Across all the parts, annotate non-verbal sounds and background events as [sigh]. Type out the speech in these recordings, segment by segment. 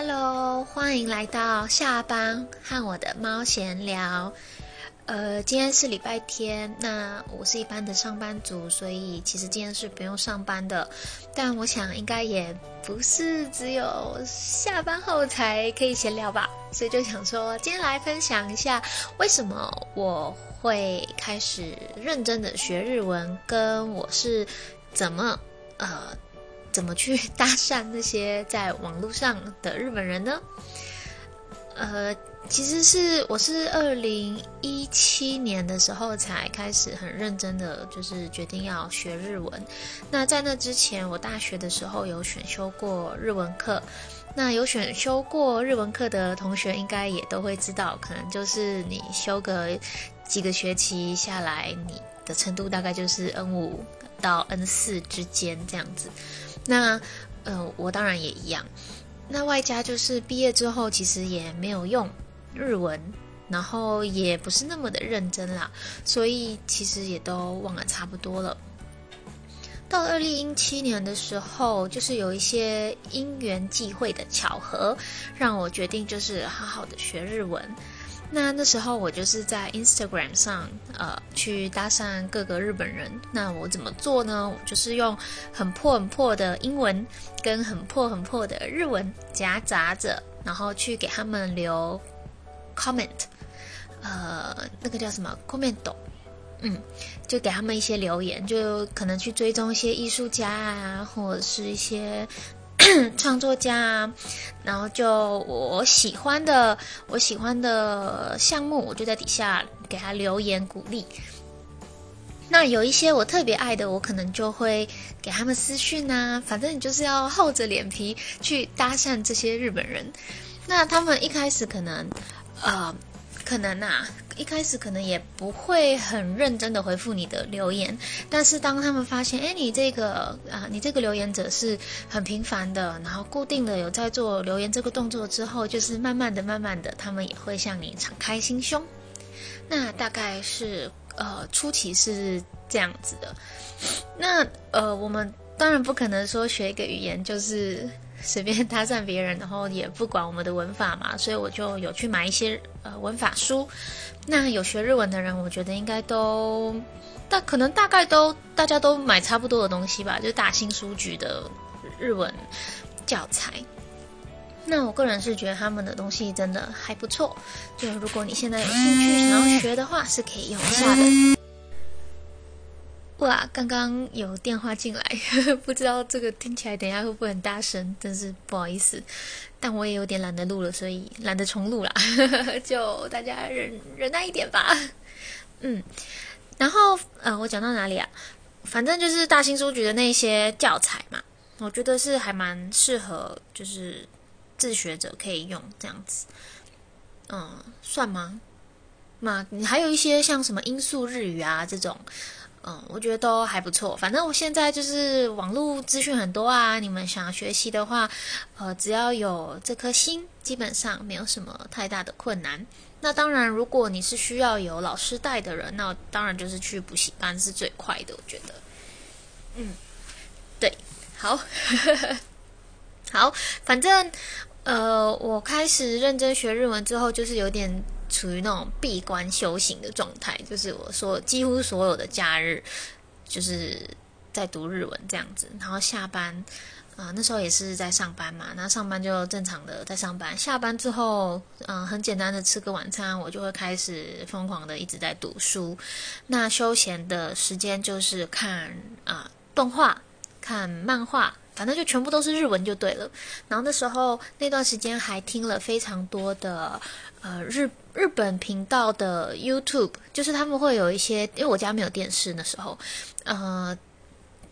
Hello，欢迎来到下班和我的猫闲聊。呃，今天是礼拜天，那我是一般的上班族，所以其实今天是不用上班的。但我想应该也不是只有下班后才可以闲聊吧，所以就想说今天来分享一下为什么我会开始认真的学日文，跟我是怎么呃怎么去 [laughs] 搭讪那些在网络上的日本人呢？呃。其实是我是二零一七年的时候才开始很认真的，就是决定要学日文。那在那之前，我大学的时候有选修过日文课。那有选修过日文课的同学，应该也都会知道，可能就是你修个几个学期下来，你的程度大概就是 N 五到 N 四之间这样子。那呃，我当然也一样。那外加就是毕业之后，其实也没有用。日文，然后也不是那么的认真啦，所以其实也都忘了差不多了。到二零一七年的时候，就是有一些因缘际会的巧合，让我决定就是好好的学日文。那那时候我就是在 Instagram 上，呃，去搭讪各个日本人。那我怎么做呢？我就是用很破很破的英文跟很破很破的日文夹杂着，然后去给他们留。comment，呃，那个叫什么 comment，嗯，就给他们一些留言，就可能去追踪一些艺术家啊，或者是一些 [clears throat] 创作家，然后就我喜欢的我喜欢的项目，我就在底下给他留言鼓励。那有一些我特别爱的，我可能就会给他们私讯啊，反正你就是要厚着脸皮去搭讪这些日本人。那他们一开始可能。呃，可能呐，一开始可能也不会很认真的回复你的留言，但是当他们发现，哎，你这个啊，你这个留言者是很频繁的，然后固定的有在做留言这个动作之后，就是慢慢的、慢慢的，他们也会向你敞开心胸。那大概是呃初期是这样子的。那呃，我们当然不可能说学一个语言就是。[laughs] 随便搭讪别人，然后也不管我们的文法嘛，所以我就有去买一些呃文法书。那有学日文的人，我觉得应该都，大可能大概都大家都买差不多的东西吧，就大新书局的日文教材。那我个人是觉得他们的东西真的还不错，就如果你现在有兴趣想要学的话，是可以用一下的。哇，刚刚有电话进来，[laughs] 不知道这个听起来等下会不会很大声，真是不好意思。但我也有点懒得录了，所以懒得重录啦，[laughs] 就大家忍忍耐一点吧。嗯，然后呃，我讲到哪里啊？反正就是大新书局的那些教材嘛，我觉得是还蛮适合，就是自学者可以用这样子。嗯，算吗？嘛你还有一些像什么音速日语啊这种。嗯，我觉得都还不错。反正我现在就是网络资讯很多啊，你们想学习的话，呃，只要有这颗心，基本上没有什么太大的困难。那当然，如果你是需要有老师带的人，那当然就是去补习班是最快的。我觉得，嗯，对，好，[laughs] 好，反正呃，我开始认真学日文之后，就是有点。处于那种闭关修行的状态，就是我说几乎所有的假日，就是在读日文这样子。然后下班，啊，那时候也是在上班嘛。那上班就正常的在上班，下班之后，嗯，很简单的吃个晚餐，我就会开始疯狂的一直在读书。那休闲的时间就是看啊动画、看漫画，反正就全部都是日文就对了。然后那时候那段时间还听了非常多的。呃，日日本频道的 YouTube，就是他们会有一些，因为我家没有电视那时候，呃，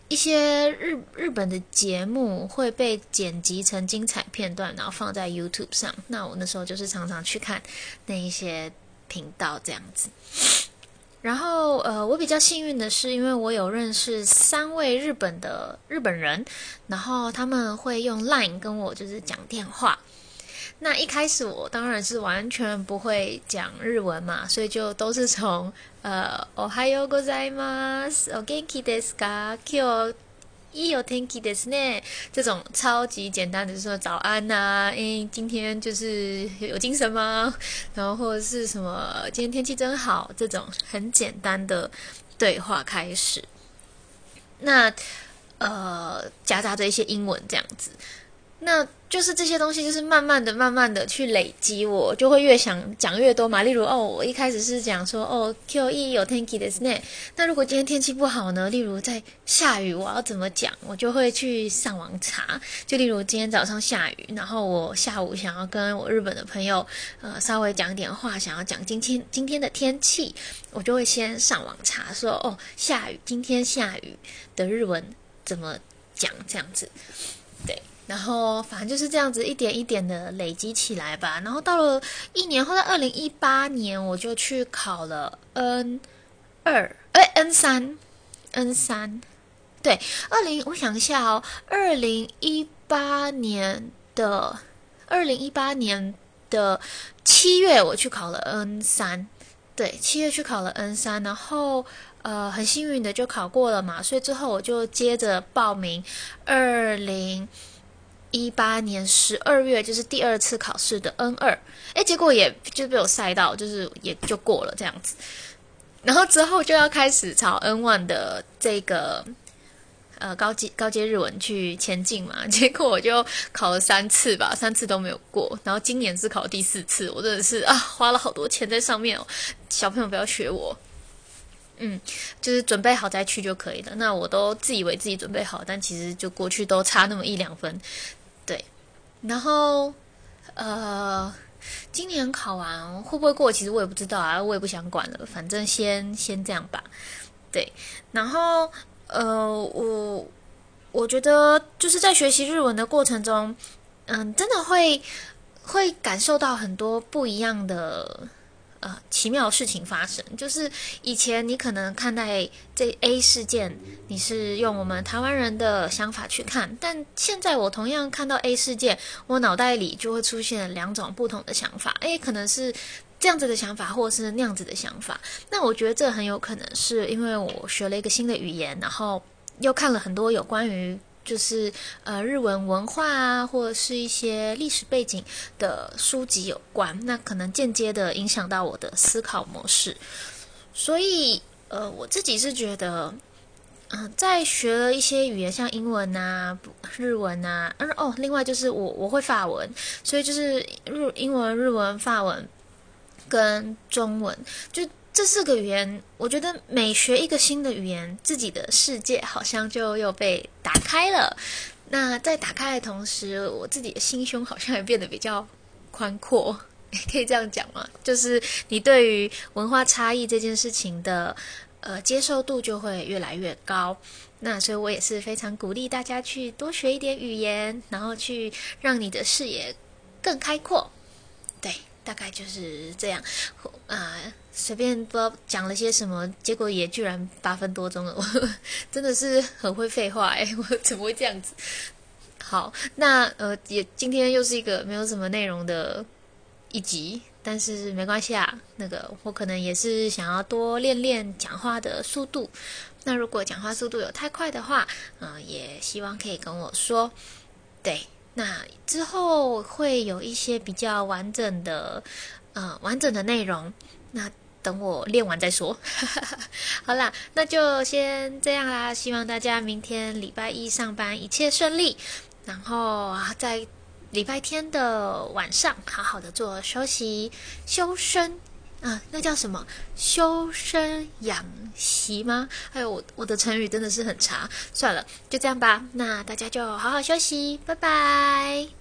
一些日日本的节目会被剪辑成精彩片段，然后放在 YouTube 上。那我那时候就是常常去看那一些频道这样子。然后，呃，我比较幸运的是，因为我有认识三位日本的日本人，然后他们会用 Line 跟我就是讲电话。那一开始我当然是完全不会讲日文嘛，所以就都是从呃，おはようございます、お元気ですか、今日 一有天气的是呢，这种超级简单的说早安呐，诶，今天就是有精神吗？[laughs] 然后或者是什么今天天气真好，这种很简单的对话开始。那呃，夹杂着一些英文这样子。那就是这些东西，就是慢慢的、慢慢的去累积，我就会越想讲越多嘛。例如，哦，我一开始是讲说，哦，Q E 有天气的 s n 那如果今天天气不好呢？例如在下雨，我要怎么讲？我就会去上网查。就例如今天早上下雨，然后我下午想要跟我日本的朋友，呃，稍微讲点话，想要讲今天今天的天气，我就会先上网查，说，哦，下雨，今天下雨的日文怎么讲？这样子，对。然后反正就是这样子一点一点的累积起来吧。然后到了一年后，在二零一八年，我就去考了 N 二，哎，N 三，N 三，对，二零，我想一下哦，二零一八年的二零一八年的七月，我去考了 N 三，对，七月去考了 N 三，然后呃，很幸运的就考过了嘛，所以之后我就接着报名二零。一八年十二月就是第二次考试的 N 二，哎，结果也就被我赛到，就是也就过了这样子。然后之后就要开始朝 N one 的这个呃高阶高阶日文去前进嘛。[laughs] 结果我就考了三次吧，三次都没有过。然后今年是考第四次，我真的是啊，花了好多钱在上面哦。小朋友不要学我，嗯，就是准备好再去就可以了。那我都自以为自己准备好，但其实就过去都差那么一两分。对，然后，呃，今年考完会不会过？其实我也不知道啊，我也不想管了，反正先先这样吧。对，然后，呃，我我觉得就是在学习日文的过程中，嗯，真的会会感受到很多不一样的。呃，奇妙事情发生，就是以前你可能看待这 A 事件，你是用我们台湾人的想法去看，但现在我同样看到 A 事件，我脑袋里就会出现两种不同的想法。诶，可能是这样子的想法，或是那样子的想法。那我觉得这很有可能是因为我学了一个新的语言，然后又看了很多有关于。就是呃日文文化啊，或者是一些历史背景的书籍有关，那可能间接的影响到我的思考模式。所以呃，我自己是觉得，嗯，在学了一些语言，像英文啊、日文啊，嗯哦，另外就是我我会法文，所以就是日英文、日文、法文跟中文就。这四个语言，我觉得每学一个新的语言，自己的世界好像就又被打开了。那在打开的同时，我自己的心胸好像也变得比较宽阔，[laughs] 可以这样讲吗？就是你对于文化差异这件事情的呃接受度就会越来越高。那所以我也是非常鼓励大家去多学一点语言，然后去让你的视野更开阔。对。大概就是这样，啊，随便不知道讲了些什么，结果也居然八分多钟了，我 [laughs] 真的是很会废话哎，[laughs] 我怎么会这样子？好，那呃，也今天又是一个没有什么内容的一集，但是没关系啊，那个我可能也是想要多练练讲话的速度，那如果讲话速度有太快的话，嗯，也希望可以跟我说，对。那之后会有一些比较完整的，呃，完整的内容。那等我练完再说。[laughs] 好啦，那就先这样啦。希望大家明天礼拜一上班一切顺利，然后啊，在礼拜天的晚上好好的做休息修身。啊，那叫什么修身养息吗？还有我我的成语真的是很差，算了，就这样吧。那大家就好好休息，拜拜。